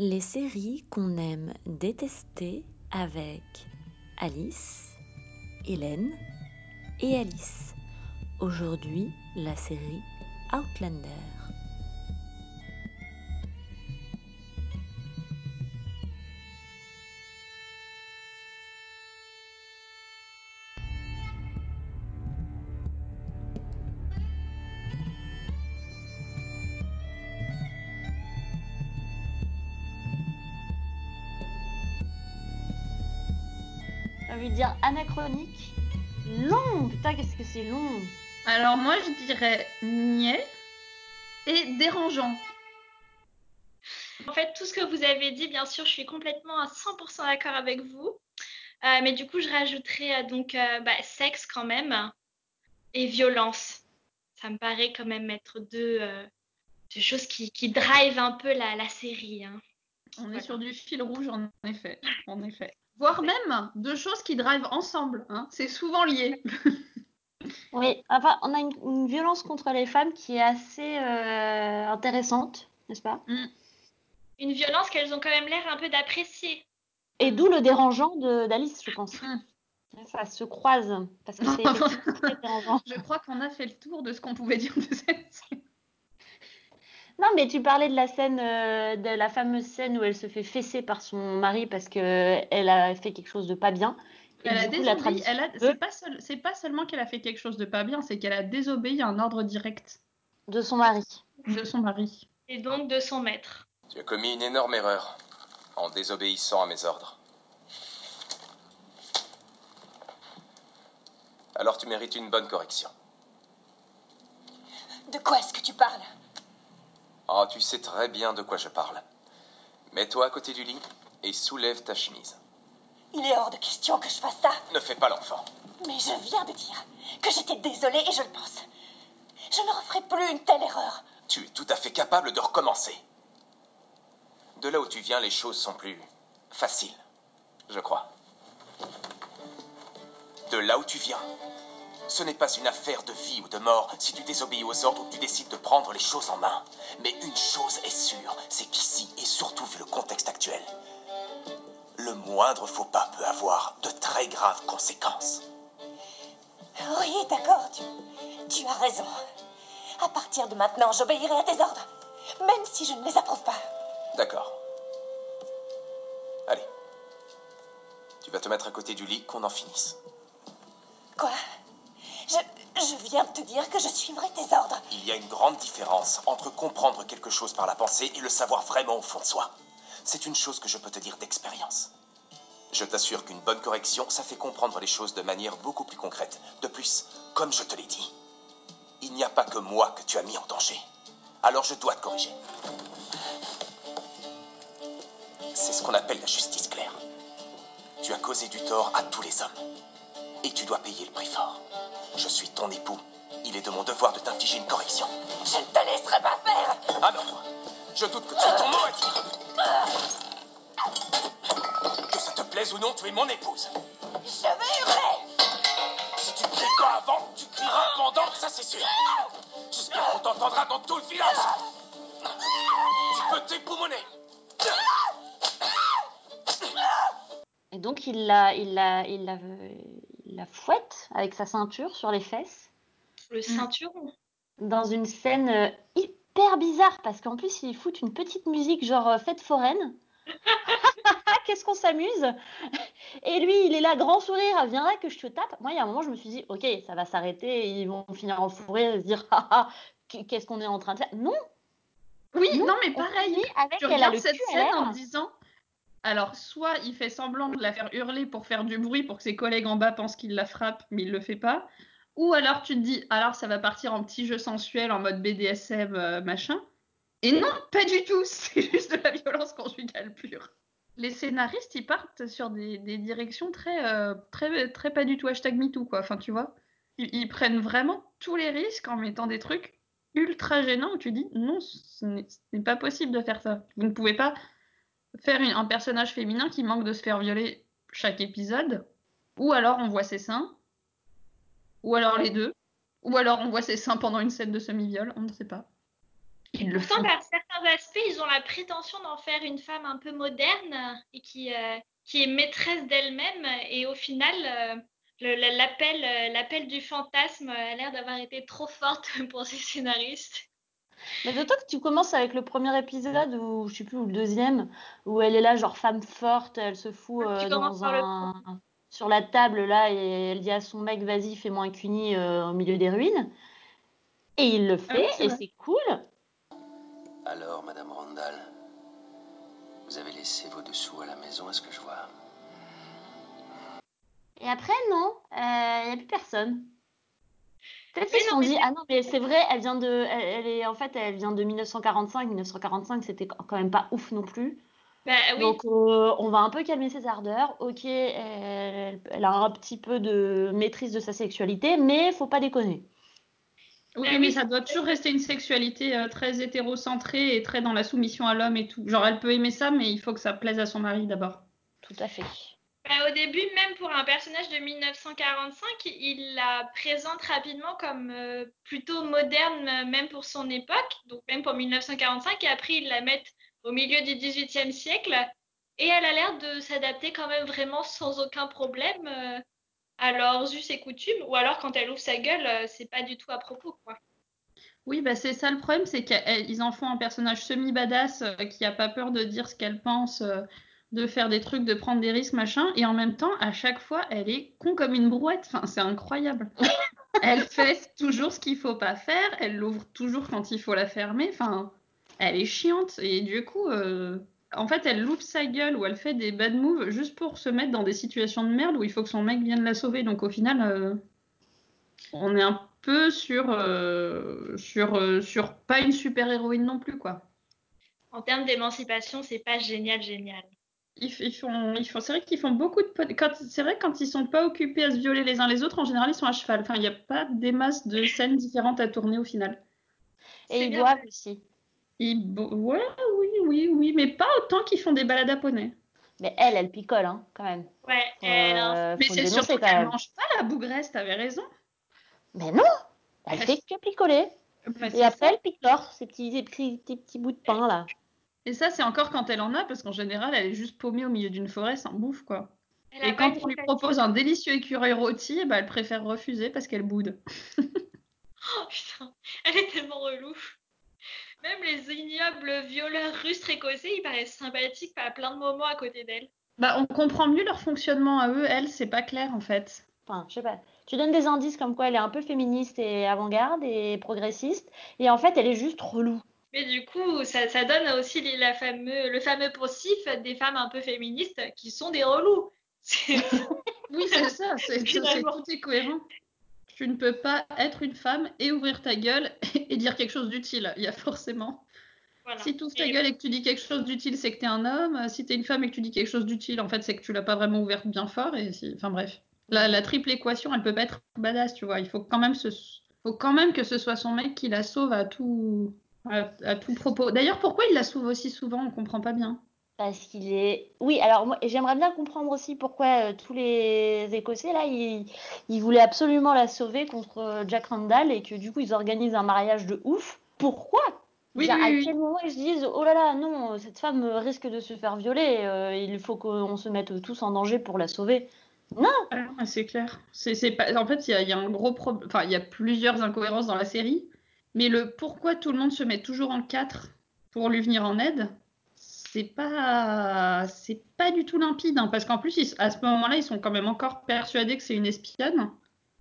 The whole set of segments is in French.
Les séries qu'on aime détester avec Alice, Hélène et Alice. Aujourd'hui, la série Outlander. Dire anachronique. Long Putain, qu'est-ce que c'est long Alors moi je dirais niais et dérangeant. En fait, tout ce que vous avez dit, bien sûr, je suis complètement à 100% d'accord avec vous. Euh, mais du coup, je rajouterais euh, donc euh, bah, sexe quand même et violence. Ça me paraît quand même être deux, euh, deux choses qui, qui drive un peu la, la série. hein. On est sur du fil rouge en effet. En effet. Voire même deux choses qui drivent ensemble. hein. C'est souvent lié. Oui, enfin, on a une, une violence contre les femmes qui est assez euh, intéressante, n'est-ce pas? Une violence qu'elles ont quand même l'air un peu d'apprécier. Et d'où le dérangeant de- d'Alice, je pense. Mm. Ça se croise, parce que c'est dérangeant. Je crois qu'on a fait le tour de ce qu'on pouvait dire de cette. Non, mais tu parlais de la scène, euh, de la fameuse scène où elle se fait fesser par son mari parce que elle a fait quelque chose de pas bien. Et Elle a du coup, la désobéi. tradition Elle a... veut C'est pas, seul- c'est pas seulement qu'elle a fait quelque chose de pas bien, c'est qu'elle a désobéi à un ordre direct de son mari. de son mari. Et donc de son maître. Tu as commis une énorme erreur en désobéissant à mes ordres. Alors tu mérites une bonne correction. De quoi est-ce que tu parles? Oh, tu sais très bien de quoi je parle. Mets-toi à côté du lit et soulève ta chemise. Il est hors de question que je fasse ça. Ne fais pas l'enfant. Mais je viens de dire que j'étais désolée et je le pense. Je ne referai plus une telle erreur. Tu es tout à fait capable de recommencer. De là où tu viens, les choses sont plus faciles, je crois. De là où tu viens, ce n'est pas une affaire de vie ou de mort si tu désobéis aux ordres ou que tu décides de prendre les choses en main. Mais une chose est sûre, c'est qu'ici, et surtout vu le contexte actuel, le moindre faux pas peut avoir de très graves conséquences. Oui, d'accord, tu, tu as raison. À partir de maintenant, j'obéirai à tes ordres, même si je ne les approuve pas. D'accord. Allez. Tu vas te mettre à côté du lit, qu'on en finisse. Quoi? Je, viens de te dire que je suivrai tes ordres. Il y a une grande différence entre comprendre quelque chose par la pensée et le savoir vraiment au fond de soi. C'est une chose que je peux te dire d'expérience. Je t'assure qu'une bonne correction, ça fait comprendre les choses de manière beaucoup plus concrète. De plus, comme je te l'ai dit, il n'y a pas que moi que tu as mis en danger. Alors je dois te corriger. C'est ce qu'on appelle la justice claire. Tu as causé du tort à tous les hommes. Et tu dois payer le prix fort. Je suis ton époux. Il est de mon devoir de t'infliger une correction. Je ne te laisserai pas faire. Ah non Je doute que tu aies ton mot à dire. Que ça te plaise ou non, tu es mon épouse. Je vais hurler. Si tu ne cries pas avant, tu crieras pendant, ça c'est sûr. J'espère qu'on t'entendra dans tout le village. Tu peux t'époumoner. Et donc, il la, il la, il la, il la fouette avec sa ceinture sur les fesses Le ceinturon. dans une scène euh, hyper bizarre parce qu'en plus, ils foutent une petite musique genre euh, fête foraine. Qu'est-ce qu'on s'amuse? Et lui, il est là, grand sourire, viens là que je te tape. Moi, il y a un moment, je me suis dit, ok, ça va s'arrêter, ils vont finir en fou rire et se dire, ah, ah, qu'est-ce qu'on est en train de faire? Non, Oui, Non, non, mais pareil. avec Tu elle a regardes le cette scène en disant. Alors, soit il fait semblant de la faire hurler pour faire du bruit pour que ses collègues en bas pensent qu'il la frappe, mais il le fait pas. Ou alors tu te dis, alors ça va partir en petit jeu sensuel en mode BDSM euh, machin. Et non, pas du tout. C'est juste de la violence conjugale pure. Les scénaristes, ils partent sur des, directions très, euh, très, très pas du tout hashtag MeToo, quoi. Enfin, tu vois. Ils, ils prennent vraiment tous les risques en mettant des trucs ultra gênants où tu dis, non, ce n'est pas possible de faire ça. Vous ne pouvez pas faire une- un personnage féminin qui manque de se faire violer chaque épisode, ou alors on voit ses seins, ou alors les deux, ou alors on voit ses seins pendant une scène de semi-viol, on ne sait pas. Ils le Pourtant, font. par certains aspects, ils ont la prétention d'en faire une femme un peu moderne et qui, euh, qui est maîtresse d'elle-même. Et au final, euh, l'appel, euh, l'appel du fantasme a l'air d'avoir été trop forte pour ces scénaristes. Mais d'autant que tu commences avec le premier épisode, ou je sais plus, ou le deuxième, où elle est là, genre femme forte, elle se fout Ah, tu euh, dans le sur la table, là, et elle dit à son mec, vas-y, fais-moi un cuni euh, au milieu des ruines. Et il le Ah oui, fait, et c'est cool. Alors, Madame Randall, vous avez laissé vos dessous à la maison, est-ce que je vois Et après, non, il n'y a plus personne. Peut-être qu'ils se sont dit, c'est- ah non, mais c'est vrai, elle vient de, elle, elle est, en fait, elle vient de 1945. 1945, c'était quand même pas ouf non plus. Bah oui, Donc, euh, on va un peu calmer ses ardeurs. Ok, elle, elle a un petit peu de maîtrise de sa sexualité, mais faut pas déconner. Oui, Bah mais ça doit toujours rester une sexualité euh, très hétérocentrée et très dans la soumission à l'homme et tout. Genre, elle peut aimer ça, mais il faut que ça plaise à son mari d'abord. Tout à fait. Bah, au début, même pour un personnage de 1945, il la présente rapidement comme euh, plutôt moderne, euh, même pour son époque, donc même pour 1945, et après ils la mettent au milieu du XVIIIe siècle, et elle a l'air de s'adapter quand même vraiment sans aucun problème euh, à leurs us et coutumes, ou alors quand elle ouvre sa gueule, c'est pas du tout à propos. Oui, bah c'est ça le problème, c'est qu'ils en font un personnage semi-badass qui a pas peur de dire ce qu'elle pense, de faire des trucs, de prendre des risques, machin, et en même temps, à chaque fois, elle est con comme une brouette. Enfin, c'est incroyable. elle fait toujours ce qu'il faut pas faire, elle l'ouvre toujours quand il faut la fermer. Enfin, elle est chiante et du coup, euh, en fait, elle loupe sa gueule ou elle fait des bad moves juste pour se mettre dans des situations de merde où il faut que son mec vienne la sauver. Donc au final, euh, on est un peu sur, euh, sur, euh, sur pas une super héroïne non plus, quoi. En termes d'émancipation, c'est pas génial, génial. Ils, font, ils font, c'est vrai qu'ils font beaucoup de. Quand, c'est vrai que quand ils sont pas occupés à se violer les uns les autres, en général, ils sont à cheval. Enfin, il n'y a pas des masses de scènes différentes à tourner au final. Et ils bien. boivent aussi. Ils, bo- ouais, oui, oui, oui, mais pas autant qu'ils font des balades à poney. Mais elle, elle picole, hein, quand même. Ouais, elle a un Euh, Mais c'est surtout qu'elle mange pas la bougresse, t'avais raison. Mais non, elle Elle- fait que picoler. Bah, Et après, ça. elle picore ces petits, ces petits, ces petits bouts de pain là. Et ça, c'est encore quand elle en a, parce qu'en général, elle est juste paumée au milieu d'une forêt sans bouffe, quoi. Elle Et quand on lui propose un délicieux écureuil rôti, bah, elle préfère refuser parce qu'elle boude. Oh putain, elle est tellement relou. Même les ignobles violeurs rustres écossais, ils paraissent sympathiques à plein de moments à côté d'elle. Bah, on comprend mieux leur fonctionnement à eux, elle, c'est pas clair en fait. Enfin, je sais pas. Tu donnes des indices comme quoi elle est un peu féministe et avant-garde et progressiste. Et en fait, elle est juste relou. Mais du coup, ça, ça donne aussi les- la fameux, le fameux poncif des femmes un peu féministes qui sont des relous. Oui, c'est ça, c'est, tout est cohérent. Tu ne peux pas être une femme et ouvrir ta gueule et dire quelque chose d'utile. Il y a forcément. voilà. Si tu ouvres ta Et- gueule et que tu dis quelque chose d'utile, c'est que t'es un homme. Si t'es une femme et que tu dis quelque chose d'utile, en fait, c'est que tu l'as pas vraiment ouverte bien fort. Et si... Enfin bref. La, la triple équation, elle peut pas être badass, tu vois. Il faut quand même, faut quand même que ce soit son mec qui la sauve à tout, à, à tout propos. D'ailleurs, pourquoi il la sauve aussi souvent On comprend pas bien. Parce qu'il est. Oui, alors moi, j'aimerais bien comprendre aussi pourquoi euh, tous les Écossais là, ils, ils voulaient absolument la sauver contre euh, Jack Randall et que du coup ils organisent un mariage de ouf. Pourquoi? Oui, oui, à oui. quel moment ils se disent oh là là non cette femme risque de se faire violer euh, il faut qu'on se mette tous en danger pour la sauver Ah, ouais, c'est clair. C'est, c'est pas... En fait, il y a, il y a un gros problème. Enfin, il y a plusieurs incohérences dans la série. Mais le pourquoi tout le monde se met toujours en quatre pour lui venir en aide, c'est pas, c'est pas du tout limpide. hein, parce qu'en plus, ils- à ce moment-là, ils sont quand même encore persuadés que c'est une espionne.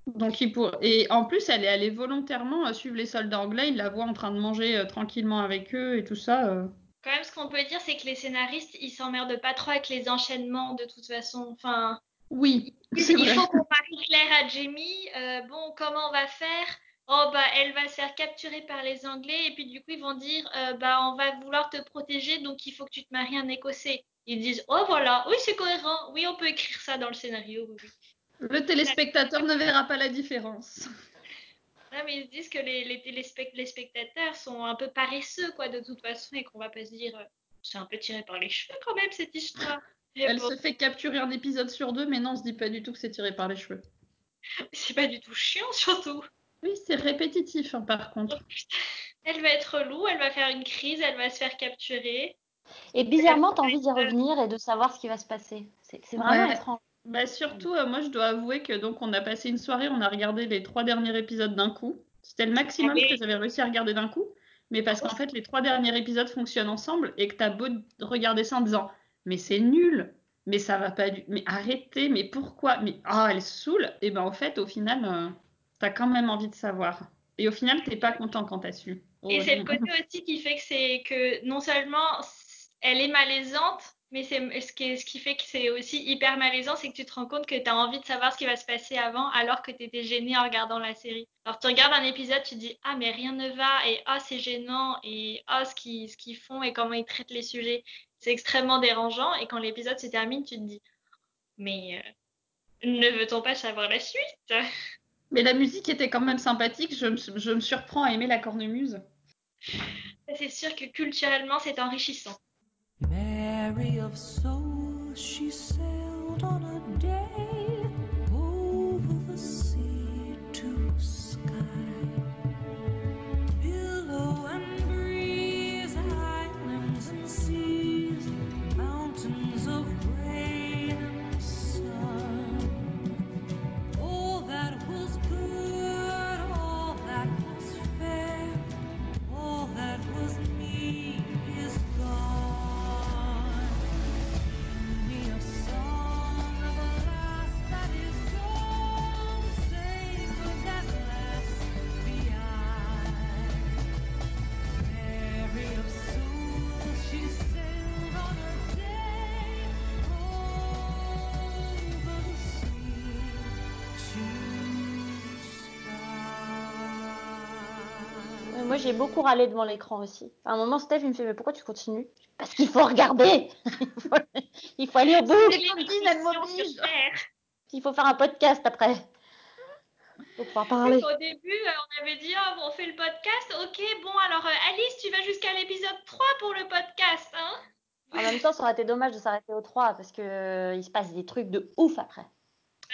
Donc, ils pour... Et en plus, elle est allée volontairement euh, suivre les soldats anglais. Ils la voient en train de manger euh, tranquillement avec eux et tout ça. euh. Quand même, ce qu'on peut dire, c'est que les scénaristes, ils s'emmerdent pas trop avec les enchaînements de toute façon. Enfin, Oui, il faut qu'on marie Claire à Jamie. Euh, bon, comment on va faire? Oh bah, elle va se faire capturer par les Anglais et puis du coup ils vont dire euh, bah on va vouloir te protéger donc il faut que tu te maries un Écossais. Ils disent oh voilà, oui c'est cohérent, oui on peut écrire ça dans le scénario. oui. Le téléspectateur ne verra pas la différence. Non, mais ils se disent que les, les, téléspect- les spectateurs sont un peu paresseux, quoi, de toute façon, et qu'on va pas se dire, euh, c'est un peu tiré par les cheveux quand même, cette histoire. Elle bon, se fait capturer un épisode sur deux, mais non, on se dit pas du tout que c'est tiré par les cheveux. c'est pas du tout chiant, surtout. Oui, c'est répétitif, hein, par contre. Elle va être relou, elle va faire une crise, elle va se faire capturer. Et bizarrement, t'as envie d'y revenir et de savoir ce qui va se passer. C'est vraiment Ouais. étrange. Bah surtout, euh, moi je dois avouer que donc on a passé une soirée, on a regardé les trois derniers épisodes d'un coup. C'était le maximum Ah oui. que j'avais réussi à regarder d'un coup, mais parce qu'en fait les trois derniers épisodes fonctionnent ensemble et que t'as beau regarder ça en disant mais c'est nul, mais ça va pas du, mais arrêtez, mais pourquoi, mais ah elle saoule, et ben en fait au final euh, t'as quand même envie de savoir. Et au final t'es pas content quand t'as su. Et c'est le côté aussi qui fait que c'est que non seulement elle est malaisante, mais c'est ce qui, est- ce qui fait que c'est aussi hyper malaisant, c'est que tu te rends compte que tu as envie de savoir ce qui va se passer avant alors que tu étais gêné en regardant la série. Alors tu regardes un épisode, tu te dis ah mais rien ne va et ah c'est gênant et ah ce qu'ils ce qu'ils font et comment ils traitent les sujets, c'est extrêmement dérangeant et quand l'épisode se termine, tu te dis mais euh, ne veut-on pas savoir la suite? Mais la musique était quand même sympathique, je me, je me surprends à aimer la cornemuse. C'est sûr que culturellement c'est enrichissant. Mary of soul, she Moi, j'ai beaucoup râlé devant l'écran aussi. À un moment, Steph, il me fait Mais pourquoi tu continues? Parce qu'il faut regarder il, faut... il faut aller au bout. Il faut faire un podcast après. Faut pouvoir parler. Au début, euh, on avait dit, oh, on fait le podcast. Ok, bon, alors euh, Alice, tu vas jusqu'à l'épisode 3 pour le podcast. Hein? En même temps, ça aurait été dommage de s'arrêter au 3 parce que euh, il se passe des trucs de ouf après.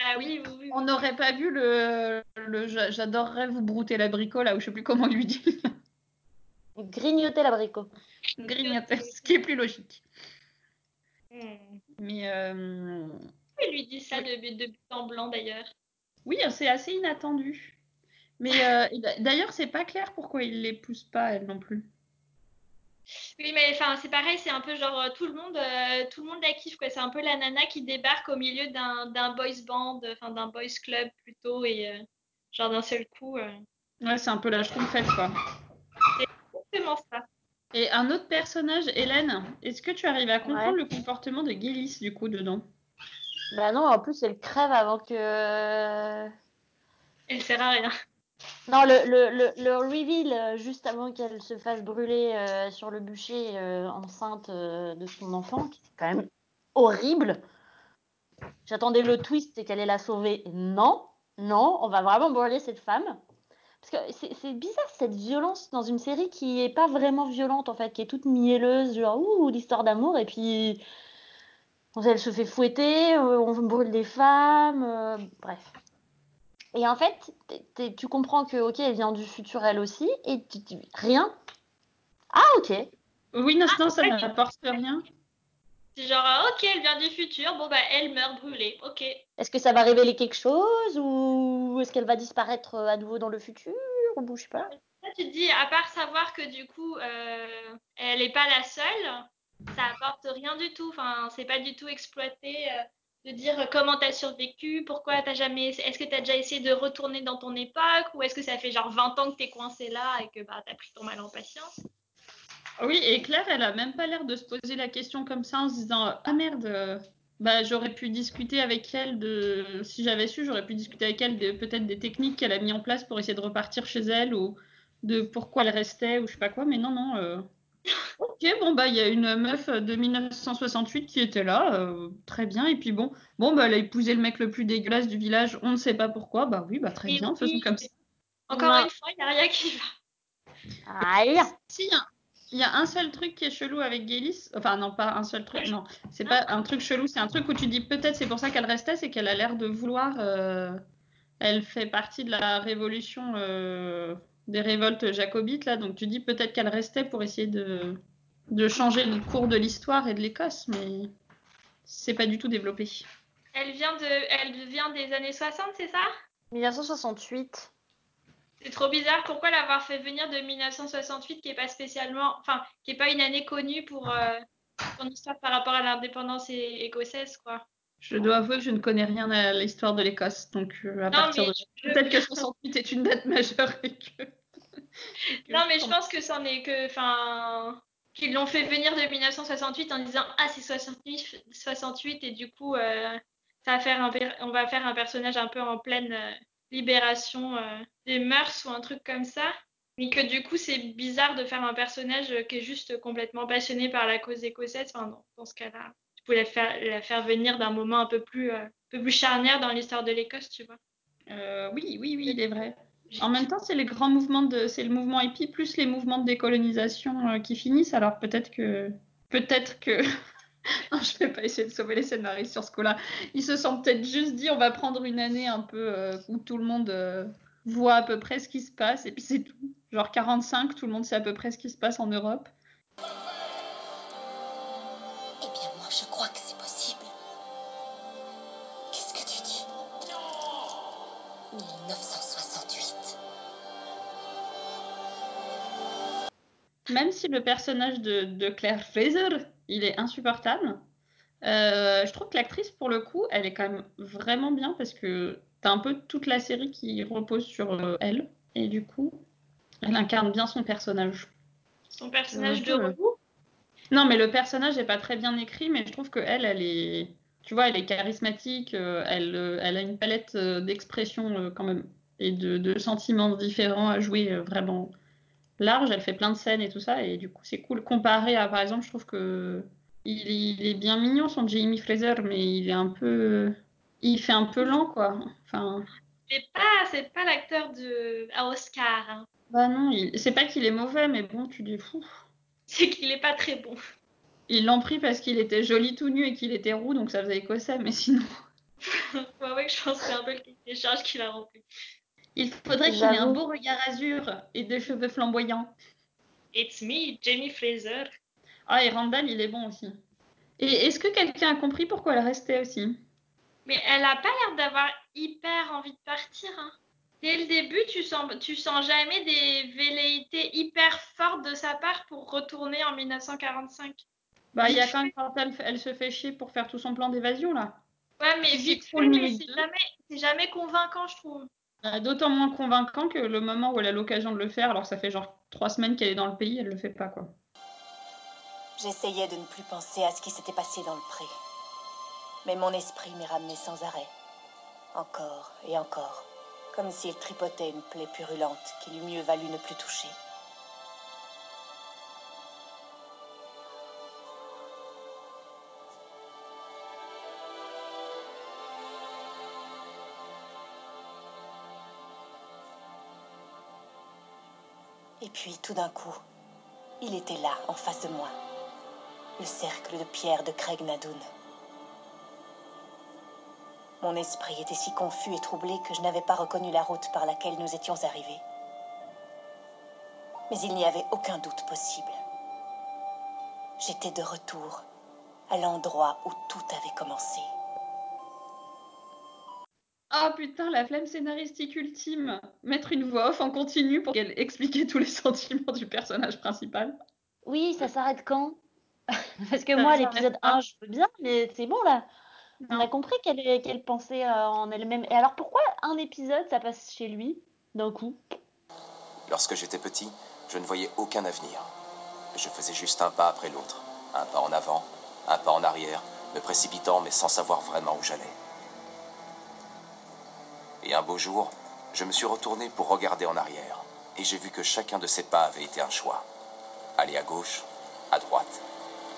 Ah oui, oui, oui. On n'aurait pas vu le, le j'a- j'adorerais vous brouter l'abricot là où je sais plus comment on lui dit. Grignoter l'abricot. Grignoter, ce qui est plus logique. Hmm. Mais euh, Il lui dit ça de, but- de but en blanc d'ailleurs? oui, c'est assez inattendu. Mais euh, d'ailleurs, c'est pas clair pourquoi il les pousse pas elle non plus. Oui, mais enfin, c'est pareil, c'est un peu genre euh, tout le monde, euh, tout le monde la kiffe quoi. C'est un peu la nana qui débarque au milieu d'un d'un boys band, enfin d'un boys club plutôt, et euh, genre d'un seul coup. euh, Ouais, c'est un peu la schtroumpfette quoi. Exactement ça. Et un autre personnage, Hélène, est-ce que tu arrives à comprendre le comportement de Gillis du coup dedans? Bah non, en plus, elle crève avant que. Elle sert à rien. Non, le, le, le, le reveal euh, juste avant qu'elle se fasse brûler euh, sur le bûcher euh, enceinte de son enfant, qui est quand même horrible. J'attendais le twist et qu'elle allait la sauver. Non, non, on va vraiment brûler cette femme. Parce que c'est bizarre cette violence dans une série qui est pas vraiment violente en fait, qui est toute mielleuse, genre ouh, l'histoire d'amour, et puis elle se fait fouetter, on brûle des femmes, bref. Et en fait, tu comprends que, ok, elle vient du futur elle aussi, et tu dis rien. Ah, ok. Oui, non, non, ça n'apporte rien. C'est genre, ah, ok, elle vient du futur, bon bah elle meurt brûlée, ok. Est-ce que ça va révéler quelque chose ou est-ce qu'elle va disparaître euh, à nouveau dans le futur ou je sais pas. Là, tu te dis, à part savoir que du coup, euh, elle n'est pas la seule, ça apporte rien du tout. Enfin, c'est pas du tout exploité euh, de dire comment t'as survécu, pourquoi t'as jamais. Est-ce que t'as déjà essayé de retourner dans ton époque ou est-ce que ça fait genre 20 ans que t'es coincé là et que bah t'as pris ton mal en patience? Oui, et Claire, elle a même pas l'air de se poser la question comme ça en se disant Ah merde, euh, bah j'aurais pu discuter avec elle de. Si j'avais su, j'aurais pu discuter avec elle de peut-être des techniques qu'elle a mis en place pour essayer de repartir chez elle ou de pourquoi elle restait ou je sais pas quoi. Mais non, non. euh, Ok, bon bah il y a une meuf de 1968 qui était là, euh, très bien. Et puis bon, bon bah elle a épousé le mec le plus dégueulasse du village, on ne sait pas pourquoi. Bah oui, bah très Et bien, oui. faisons comme ça. Encore une fois, il n'y a rien qui va. Aïe. Si, il y a- il y, a un seul truc qui est chelou avec Gélis. Enfin, non, pas un seul truc, non. C'est pas un truc chelou, c'est un truc où tu dis peut-être c'est pour ça qu'elle restait, c'est qu'elle a l'air de vouloir. euh, Elle fait partie de la révolution euh, des révoltes jacobites là, donc tu dis peut-être qu'elle restait pour essayer de, de changer le cours de l'histoire et de l'Écosse, mais c'est pas du tout développé. Elle vient de, elle vient des années 60, c'est ça? 1968. C'est trop bizarre. Pourquoi l'avoir fait venir de 1968, qui est pas spécialement, enfin, qui est pas une année connue pour euh, son histoire par rapport à l'indépendance écossaise, quoi? Je dois avouer que je ne connais rien à l'histoire de l'Écosse, donc euh, à Non, partir mais de je- peut-être que 68 est une date majeure et que. et que Non, mais je pense que c'en est que, enfin, qu'ils l'ont fait venir de 1968 en disant ah c'est 68, 68 et du coup euh, ça va faire un, per- on va faire un personnage un peu en pleine euh, libération euh, des mœurs ou un truc comme ça. Mais que du coup c'est bizarre de faire un personnage qui est juste complètement passionné par la cause écossaise. Enfin, dans, dans ce cas-là, tu pouvais la faire, la faire venir d'un moment un peu plus, euh, un peu plus charnière dans l'histoire de l'Écosse, tu vois. Euh, oui, oui, oui, il est vrai. En même temps, c'est les grands mouvements de, c'est le mouvement hippie plus les mouvements de décolonisation euh, qui finissent. Alors peut-être que, peut-être que, non, je vais pas essayer de sauver les scénaristes sur ce coup-là. Ils se sont peut-être juste dit, on va prendre une année un peu où tout le monde voit à peu près ce qui se passe et puis c'est tout. Genre 45, tout le monde sait à peu près ce qui se passe en Europe. Même si le personnage de, de Claire Fraser, il est insupportable, euh, je trouve que l'actrice, pour le coup, elle est quand même vraiment bien parce que t'as un peu toute la série qui repose sur euh, elle. Et du coup, elle incarne bien son personnage. Son personnage de roux. Non, mais le personnage n'est pas très bien écrit, mais je trouve que elle, elle est, tu vois, elle est charismatique, euh, elle, elle a une palette d'expressions euh, quand même et de, de sentiments différents à jouer vraiment large. Elle fait plein de scènes et tout ça, et du coup, c'est cool. Comparé à, par exemple, je trouve que il, il est bien mignon son Jamie Fraser, mais il est un peu, il fait un peu lent, quoi. Enfin, C'est pas, c'est pas l'acteur de à Oscar. hein. bah non, il... c'est pas qu'il est mauvais, mais bon, tu dis fou. C'est qu'il est pas très bon. Ils l'ont pris parce qu'il était joli tout nu et qu'il était roux, donc ça faisait écossais, mais sinon. ouais, ouais, je pense que c'est un peu le des charges qu'il a rempli. Il faudrait qu'il ait un beau regard azur et des cheveux flamboyants. It's me, Jamie Fraser. Ah, et Randall, il est bon aussi. Et est-ce que quelqu'un a compris pourquoi elle restait aussi? Mais elle a pas l'air d'avoir hyper envie de partir. Hein. Dès le début, tu sens, tu sens jamais des velléités hyper fortes de sa part pour retourner en 1945. Bah, il y a quand même quand elle, elle se fait chier pour faire tout son plan d'évasion, là. Ouais, mais vite fait, mais jamais, c'est jamais convaincant, je trouve. Euh, D'autant moins convaincant que le moment où elle a l'occasion de le faire, alors ça fait genre trois semaines qu'elle est dans le pays, elle le fait pas, quoi. J'essayais de ne plus penser à ce qui s'était passé dans le pré. Mais mon esprit m'y ramenait sans arrêt. Encore et encore. Comme s'il tripotait une plaie purulente qu'il eût mieux valu ne plus toucher. Puis, tout d'un coup, il était là, en face de moi. Le cercle de pierre de Craig Nadoun. Mon esprit était si confus et troublé que je n'avais pas reconnu la route par laquelle nous étions arrivés. Mais il n'y avait aucun doute possible. J'étais de retour à l'endroit où tout avait commencé. Oh putain, la flemme scénaristique ultime. Mettre une voix off en continu pour qu'elle explique tous les sentiments du personnage principal. Oui, ça s'arrête quand? Parce que Ça moi, l'épisode pas. 1, je veux bien, mais c'est bon là. On a compris qu'elle qu'elle pensait euh, en elle-même. Et alors pourquoi un épisode, ça passe chez lui d'un coup? Lorsque j'étais petit, je ne voyais aucun avenir. Je faisais juste un pas après l'autre. Un pas en avant, un pas en arrière, me précipitant mais sans savoir vraiment où j'allais. Et un beau jour, je me suis retourné pour regarder en arrière. Et j'ai vu que chacun de ces pas avait été un choix. Aller à gauche, à droite,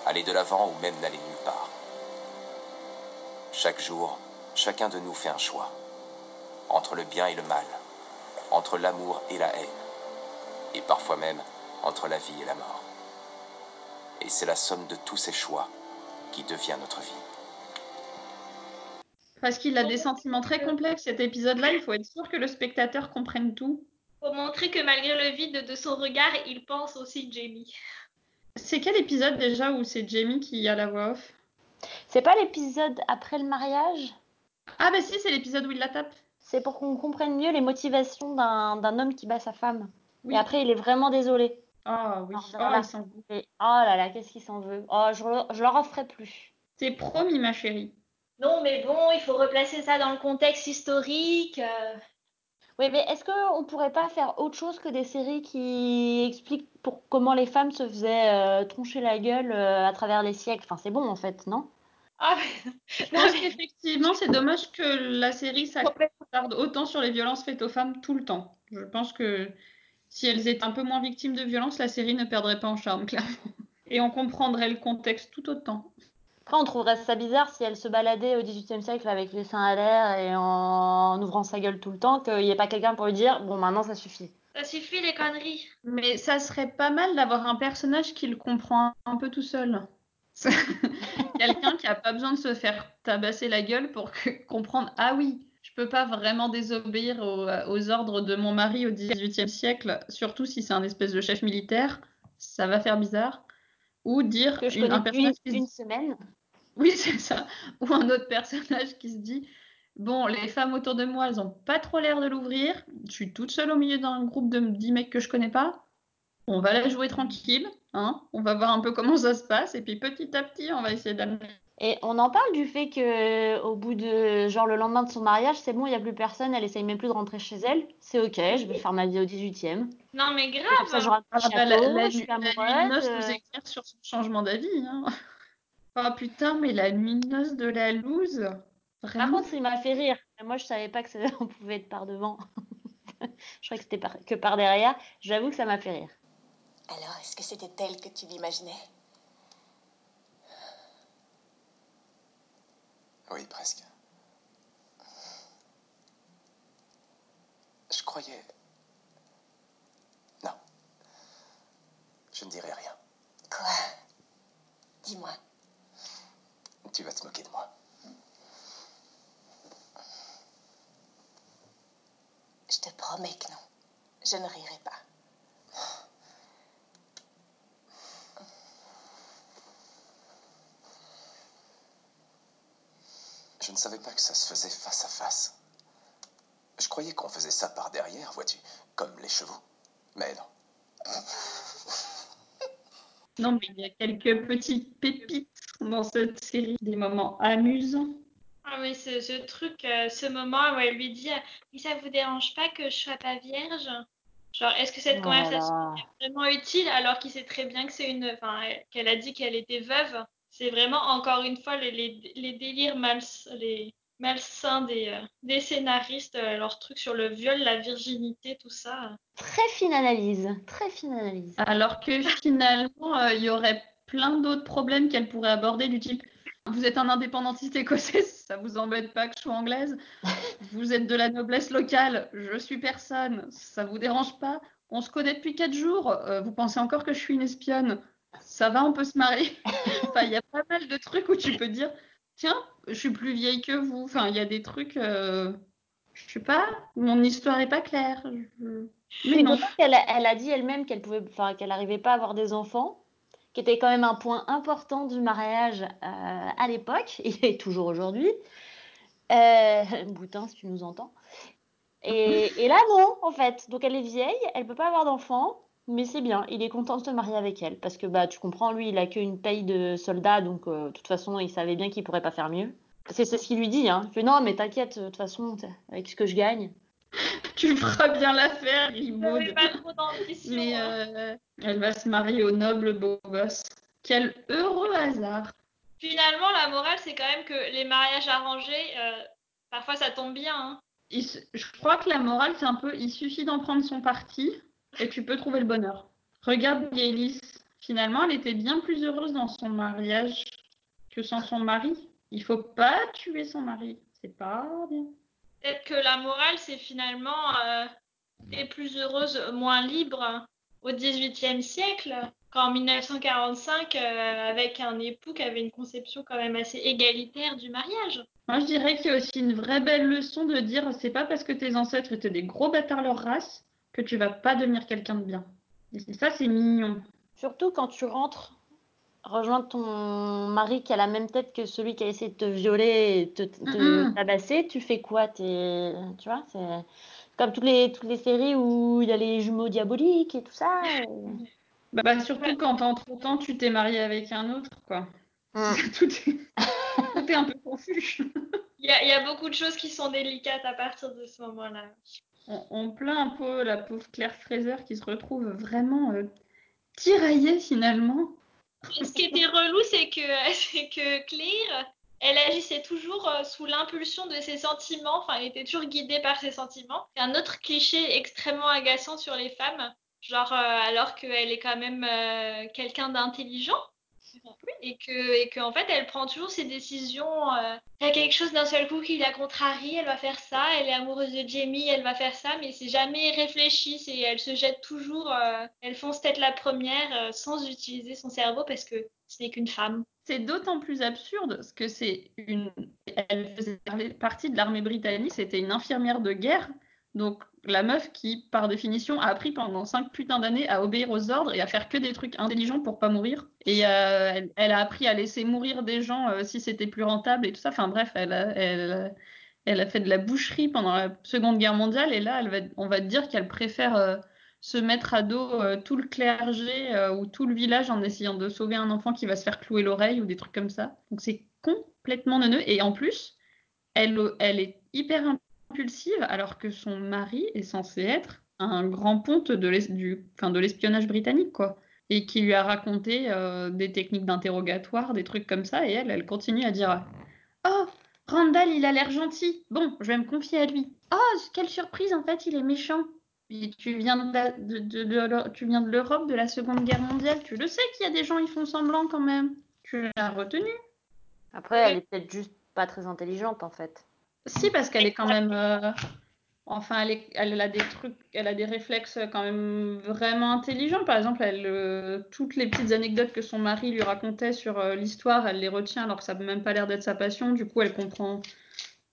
aller de l'avant ou même n'aller nulle part. Chaque jour, chacun de nous fait un choix. Entre le bien et le mal. Entre l'amour et la haine et parfois même entre la vie et la mort. Et c'est la somme de tous ces choix qui devient notre vie. Parce qu'il a des sentiments très complexes cet épisode-là, il faut être sûr que le spectateur comprenne tout. Pour montrer que malgré le vide de son regard, il pense aussi Jamie. C'est quel épisode déjà où c'est Jamie qui a la voix off? C'est pas l'épisode après le mariage? Ah bah si, c'est l'épisode où il la tape. C'est pour qu'on comprenne mieux les motivations d'un d'un homme qui bat sa femme. Oui. Et après, il est vraiment désolé. Ah oui, Alors, oh, voilà. il s'en veut. Et oh là là, qu'est-ce qu'il s'en veut? Oh, je, je leur en ferai plus. C'est promis, ma chérie. Non, mais bon, il faut replacer ça dans le contexte historique. euh. Oui, mais est-ce qu'on pourrait pas faire autre chose que des séries qui expliquent pour comment les femmes se faisaient euh, troncher la gueule euh, à travers les siècles? Enfin, c'est bon en fait, non? Ah, mais- Je Non, pense mais- qu'effectivement, c'est dommage que la série s'attarde autant sur les violences faites aux femmes tout le temps. Je pense que si elles étaient un peu moins victimes de violences, la série ne perdrait pas en charme, clairement. Et on comprendrait le contexte tout autant. Après, on trouverait ça bizarre si elle se baladait au XVIIIe siècle avec les seins à l'air et en ouvrant sa gueule tout le temps, qu'il n'y ait pas quelqu'un pour lui dire Bon, maintenant ça suffit. Ça suffit les conneries. Mais ça serait pas mal d'avoir un personnage qui le comprend un peu tout seul. Quelqu'un qui a pas besoin de se faire tabasser la gueule pour que- comprendre Ah oui, je peux pas vraiment désobéir aux, aux ordres de mon mari au XVIIIe siècle, surtout si c'est un espèce de chef militaire, ça va faire bizarre. Ou dire Que je une- un personnage depuis qui se une semaine. Oui, c'est ça. Ou un autre personnage qui se dit Bon, les femmes autour de moi, elles ont pas trop l'air de l'ouvrir. Je suis toute seule au milieu d'un groupe de 10 mecs que je connais pas. On va la jouer tranquille, hein. On va voir un peu comment ça se passe. Et puis petit à petit, on va essayer d'amener. Et on en parle du fait que au bout de genre le lendemain de son mariage, c'est bon, il n'y a plus personne, elle essaye même plus de rentrer chez elle. C'est ok, je vais faire ma vie au 18e. Non, mais Et Comme ça, grave. j'aurai Ah bah, la, la je nuit suis la nuit de amoureuse. noces euh, nous éclaire sur son changement d'avis. Hein. Oh putain, mais la nuit de noces de la loose. Par contre, il m'a fait rire. Moi, je savais pas que ça- on pouvait être par devant. Je croyais que c'était par- que par derrière. J'avoue que ça m'a fait rire. Alors, est-ce que c'était elle que tu l'imaginais Oui, presque. Je croyais... Non. Je ne dirai rien. Quoi? Dis-moi. Tu vas te moquer de moi. Je te promets que non. Je ne rirai pas. Je ne savais pas que ça se faisait face à face. Je croyais qu'on faisait ça par derrière, vois-tu, comme les chevaux. Mais non. Non, mais il y a quelques petites pépites dans cette série, des moments amusants. Ah oui, ce, ce truc, euh, ce moment où elle lui dit Mais ça vous dérange pas que je sois pas vierge? Genre, est-ce que cette conversation est vraiment utile alors qu'il sait très bien que c'est une. Enfin, qu'elle a dit qu'elle était veuve? C'est vraiment, encore une fois, les, les, les délires mals, les malsains des, euh, des scénaristes, euh, leur truc sur le viol, la virginité, tout ça. Très fine analyse. Très fine analyse. Alors que finalement, euh, il y aurait plein d'autres problèmes qu'elle pourrait aborder du type vous êtes un indépendantiste écossais, ça vous embête pas que je sois anglaise? Vous êtes de la noblesse locale, je suis personne, ça vous dérange pas? On se connaît depuis quatre jours, euh, vous pensez encore que je suis une espionne? Ça va, on peut se marier? Enfin, il y a pas mal de trucs où tu peux dire tiens, je suis plus vieille que vous. Enfin, il y a des trucs, euh, je sais pas, mon histoire est pas claire. Je- Mais non. a, elle a dit elle-même qu'elle pouvait, enfin, qu'elle n'arrivait pas à avoir des enfants, qui était quand même un point important du mariage euh, à l'époque et toujours aujourd'hui. Euh, Boutin, si tu nous entends. Et, et là, non, en fait. Donc elle est vieille, elle peut pas avoir d'enfants, mais c'est bien. Il est content de se marier avec elle parce que bah, tu comprends, lui, il a qu'une paye de soldat, donc euh, de toute façon, il savait bien qu'il pourrait pas faire mieux. C'est ce qu'il lui dit, hein. Il fait non, mais t'inquiète, de toute façon, avec ce que je gagne. Tu feras bien l'affaire, Maud. pas trop d'ambition. Mais hein. euh, elle va se marier au noble beau gosse. Quel heureux hasard. Finalement, la morale, c'est quand même que les mariages arrangés, euh, parfois ça tombe bien. hein. Je crois que la morale, c'est un peu, il suffit d'en prendre son parti et tu peux trouver le bonheur. Regarde Gaylis. Finalement, elle était bien plus heureuse dans son mariage que sans son mari. Il faut pas tuer son mari. C'est pas bien. Peut-être que la morale, c'est finalement euh, t'es plus heureuse, moins libre au XVIIIe siècle qu'en 1945 euh, avec un époux qui avait une conception quand même assez égalitaire du mariage. Moi, je dirais qu'il y a aussi une vraie belle leçon de dire c'est pas parce que tes ancêtres étaient des gros bâtards leur race que tu vas pas devenir quelqu'un de bien. Et ça, c'est mignon. Surtout quand tu rentres rejoindre ton mari qui a la même tête que celui qui a essayé de te violer et te, te tabasser, tu fais quoi? T'es- Tu vois, c'est comme toutes les, toutes les séries où il y a les jumeaux diaboliques et tout ça. et- Bah, bah, surtout quand entre temps tu t'es marié avec un autre, quoi. Mm. tout, est... tout est un peu confus. Il y y a beaucoup de choses qui sont délicates à partir de ce moment-là. On, on plaint un peu la pauvre Claire Fraser qui se retrouve vraiment euh, tiraillée finalement. Ce qui était relou, c'est que, Claire, elle agissait toujours euh, sous l'impulsion de ses sentiments. Enfin, elle était toujours guidée par ses sentiments. C'est un autre cliché extrêmement agaçant sur les femmes. Genre, euh, alors qu'elle est quand même quelqu'un d'intelligent. Et que, et que, en fait, elle prend toujours ses décisions. euh, Il y a quelque chose d'un seul coup qui la contrarie, elle va faire ça. Elle est amoureuse de Jamie, elle va faire ça. Mais c'est jamais réfléchi. C'est, elle se jette toujours. euh, elle fonce tête la première euh, sans utiliser son cerveau parce que ce n'est qu'une femme. C'est d'autant plus absurde parce que c'est une. Elle faisait partie de l'armée britannique, c'était une infirmière de guerre. Donc la meuf qui, par définition, a appris pendant cinq putains d'années à obéir aux ordres et à faire que des trucs intelligents pour pas mourir. Et euh, elle, a appris à laisser mourir des gens euh, si c'était plus rentable et tout ça. Enfin bref, elle a, fait de la boucherie pendant la Seconde Guerre mondiale et là, va, on va dire qu'elle préfère euh, se mettre à dos tout le clergé ou tout le village en essayant de sauver un enfant qui va se faire clouer l'oreille ou des trucs comme ça. Donc c'est complètement neuneux. Et en plus, elle, elle est hyper impulsive alors que son mari est censé être un grand ponte de enfin, l'espionnage britannique, quoi. Et qui lui a raconté euh, des techniques d'interrogatoire, des trucs comme ça. Et elle, elle continue à dire Oh, Randall, il a l'air gentil. Bon, je vais me confier à lui. Oh, quelle surprise, en fait, il est méchant. Tu viens de, la- de- de- de- tu viens de l'Europe de la Seconde Guerre mondiale. Tu le sais qu'il y a des gens, ils font semblant quand même. Tu l'as retenu. Après, elle est peut-être juste pas très intelligente en fait. Si, parce qu'elle est quand même. euh, Enfin, elle, est- elle a des trucs, elle a des réflexes quand même vraiment intelligents. Par exemple, elle, euh, toutes les petites anecdotes que son mari lui racontait sur euh, l'histoire, elle les retient alors que ça n'a même pas l'air d'être sa passion. Du coup, elle comprend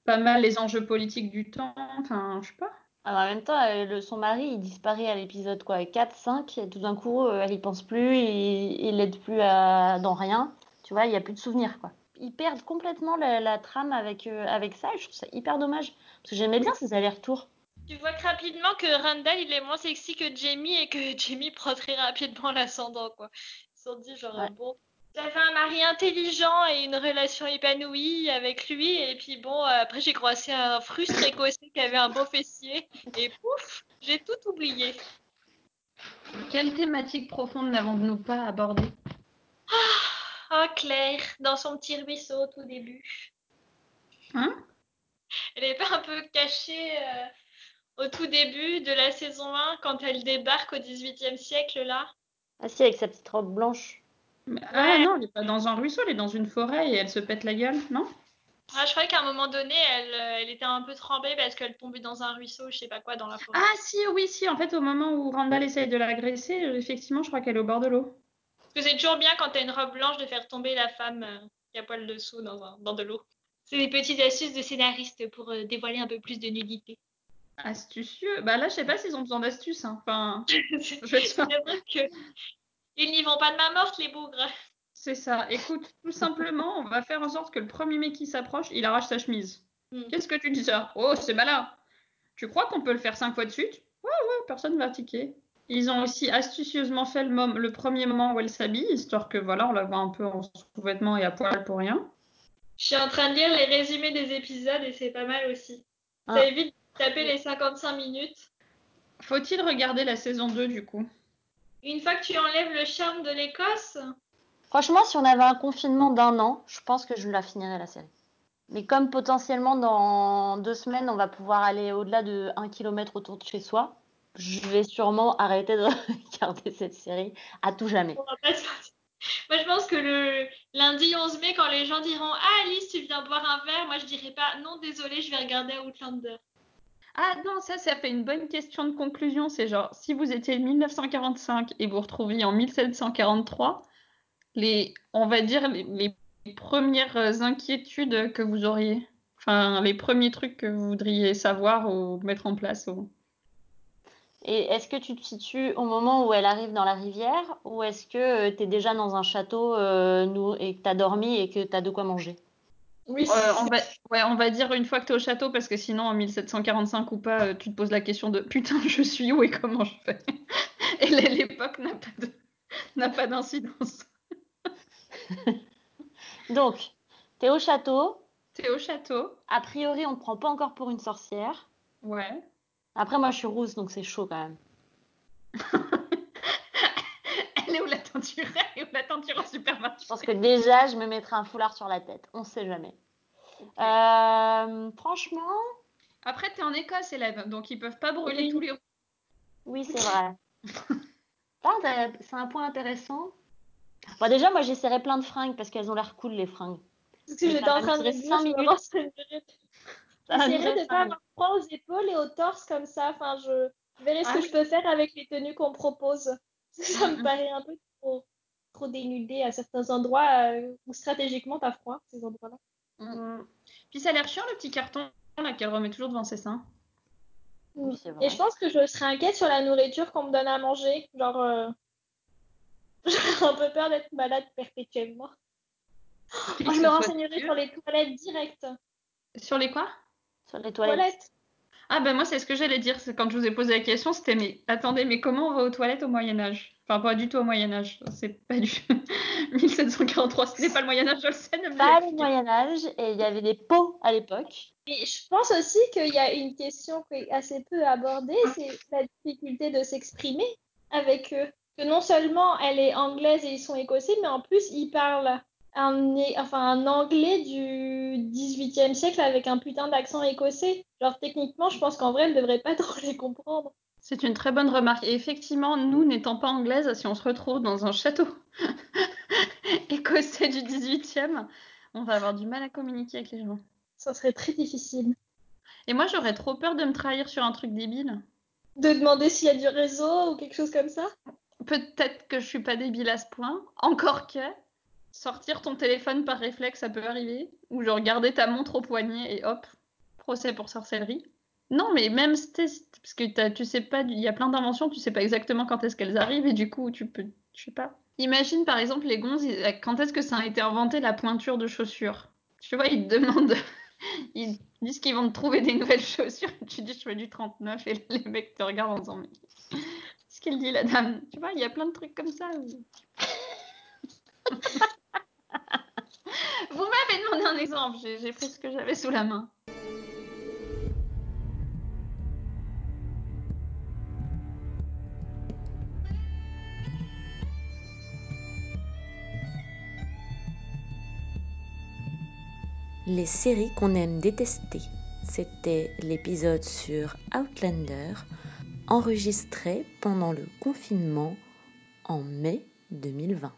pas mal les enjeux politiques du temps. Enfin, je sais pas. Alors, en même temps, euh, le- son mari, il disparaît à l'épisode quoi, 4, 5, et tout d'un coup, euh, elle y pense plus, il, il l'aide plus à, dans rien. Tu vois, il n'y a plus de souvenirs, quoi. Ils perdent complètement la, la trame avec, euh, avec ça, et je trouve ça hyper dommage. Parce que j'aimais bien ces allers-retours. Tu vois que rapidement que Randall il est moins sexy que Jamie et que Jamie prend très rapidement l'ascendant quoi. Ils se sont dit genre Ouais. bon, j'avais un mari intelligent et une relation épanouie avec lui et puis bon après j'ai croisé un frustre écossais qui avait un beau fessier et pouf j'ai tout oublié. Quelle thématique profonde n'avons-nous pas abordée? Oh Claire dans son petit ruisseau au tout début. Hein? Elle est pas un peu cachée euh, au tout début de la saison 1 quand elle débarque au 18e siècle là? Ah si, avec sa petite robe blanche. Mais- Ah non, elle n'est pas dans un ruisseau, elle est dans une forêt et elle se pète la gueule, non? Ah, je croyais qu'à un moment donné, elle, euh, elle était un peu trempée parce qu'elle tombait dans un ruisseau, je sais pas quoi, dans la forêt. Ah si, oui, si. En fait, au moment où Randall essaye de l'agresser, euh, effectivement, je crois qu'elle est au bord de l'eau. Parce que c'est toujours bien quand t'as une robe blanche de faire tomber la femme euh, qui a poil dessous dans, un- dans de l'eau. C'est des petites astuces de scénaristes pour euh, dévoiler un peu plus de nudité. Astucieux. Bah là, je sais pas s'ils ont besoin d'astuces. hein. Enfin, je que ils n'y vont pas de main morte, les bougres. C'est ça. Écoute, tout simplement, on va faire en sorte que le premier mec qui s'approche, il arrache sa chemise. Hmm. Qu'est-ce que tu dis ça? Oh, c'est malin. Tu crois qu'on peut le faire cinq fois de suite? Ouais, ouais, personne va tiquer. Ils ont aussi astucieusement fait le, mom- le premier moment où elle s'habille, histoire que voilà, on la voit un peu en sous-vêtements et à poil pour rien. Je suis en train de lire les résumés des épisodes et c'est pas mal aussi. Ça Ah. évite de taper les 55 minutes. Faut-il regarder la saison 2 du coup? Une fois que tu enlèves le charme de l'Écosse, Franchement, si on avait un confinement d'un an, je pense que je la finirais la série. Mais comme potentiellement dans deux semaines, on va pouvoir aller au-delà de 1 km autour de chez soi, je vais sûrement arrêter de regarder cette série à tout jamais. Moi, je pense que le lundi 11 mai, quand les gens diront Ah, Alice, tu viens boire un verre, moi je dirais pas Non, désolé, je vais regarder Outlander. Ah non, ça, ça fait une bonne question de conclusion. C'est genre, si vous étiez 1945 et vous retrouviez en 1743, les, on va dire les, les premières inquiétudes que vous auriez. Enfin, les premiers trucs que vous voudriez savoir ou mettre en place. ou- Et est-ce que tu te situes au moment où elle arrive dans la rivière ou est-ce que tu es déjà dans un château euh, et que tu as dormi et que tu as de quoi manger? Oui, Euh, on, va, ouais, on va dire une fois que tu es au château, parce que sinon, en 1745 ou pas, euh, tu te poses la question de putain, je suis où et comment je fais? Et l'é- l'époque n'a pas de- n'a pas d'incidence. Donc, tu es au château. T'es au château, A priori, on te prend pas encore pour une sorcière. ouais. Après, moi, je suis rousse, donc c'est chaud quand même. Elle est où la teinture? Elle est où la teinture en supermarché? Je pense que déjà, je me mettrai un foulard sur la tête. On sait jamais. Euh, franchement, Après, t'es en Écosse, élève, donc ils peuvent pas brûler Oui. tous les oui, c'est vrai. C'est un point intéressant. Bon, déjà, moi, j'essaierai plein de fringues parce qu'elles ont l'air cool, les fringues. Parce que j'étais en train de durer me dire, cinq je vais minutes. J'essaierai de cinq pas avoir froid aux épaules et au torse comme ça. Enfin, je je verrai ce Ah que oui. je peux faire avec les tenues qu'on propose. Ça me Mhm. paraît un peu trop, trop dénudé à certains endroits euh, où stratégiquement t'as froid, ces endroits-là. Mm, Puis ça a l'air chiant le petit carton là qu'elle remet toujours devant ses seins. Oui, c'est vrai. Et je pense que je serais inquiète sur la nourriture qu'on me donne à manger. Genre, euh, j'ai un peu peur d'être malade perpétuellement. Que je me renseignerai sur les toilettes directes. Sur les quoi? Sur les toilettes. Toilettes. Ah ben moi c'est ce que j'allais dire, c'est quand je vous ai posé la question, c'était mais attendez, mais comment on va aux toilettes au Moyen Âge? Enfin pas du tout au Moyen Âge, c'est pas du 1743, ce n'est pas le Moyen Âge, je le sais, Pas le Moyen Âge et il y avait des pots à l'époque. Et je pense aussi qu'il y a une question qui est assez peu abordée, c'est la difficulté de s'exprimer avec eux. Que non seulement elle est anglaise et ils sont écossais, mais en plus ils parlent un, enfin, un anglais du 18e siècle avec un putain d'accent écossais. Genre techniquement, je pense qu'en vrai, elle devrait pas trop les comprendre. C'est une très bonne remarque. Et effectivement, nous n'étant pas anglaises, si on se retrouve dans un château écossais du 18e, on va avoir du mal à communiquer avec les gens. Ça serait très difficile. Et moi j'aurais trop peur de me trahir sur un truc débile. De demander s'il y a du réseau ou quelque chose comme ça? Peut-être que je suis pas débile à ce point, encore que sortir ton téléphone par réflexe, ça peut arriver, ou genre garder ta montre au poignet et hop, procès pour sorcellerie? Non, mais même parce que tu sais pas, il y a plein d'inventions, tu sais pas exactement quand est-ce qu'elles arrivent et du coup tu peux, je sais pas. Imagine par exemple les gonzes, ils- quand est-ce que ça a été inventé la pointure de chaussures? Tu vois, ils te demandent, ils disent qu'ils vont te trouver des nouvelles chaussures, tu dis je fais du 39 et les mecs te regardent en disant mais ce qu'elle dit la dame? Tu vois, il y a plein de trucs comme ça. Vous m'avez demandé un exemple, j'ai pris ce que j'avais sous la main. Les séries qu'on aime détester. C'était l'épisode sur Outlander, enregistré pendant le confinement en mai 2020.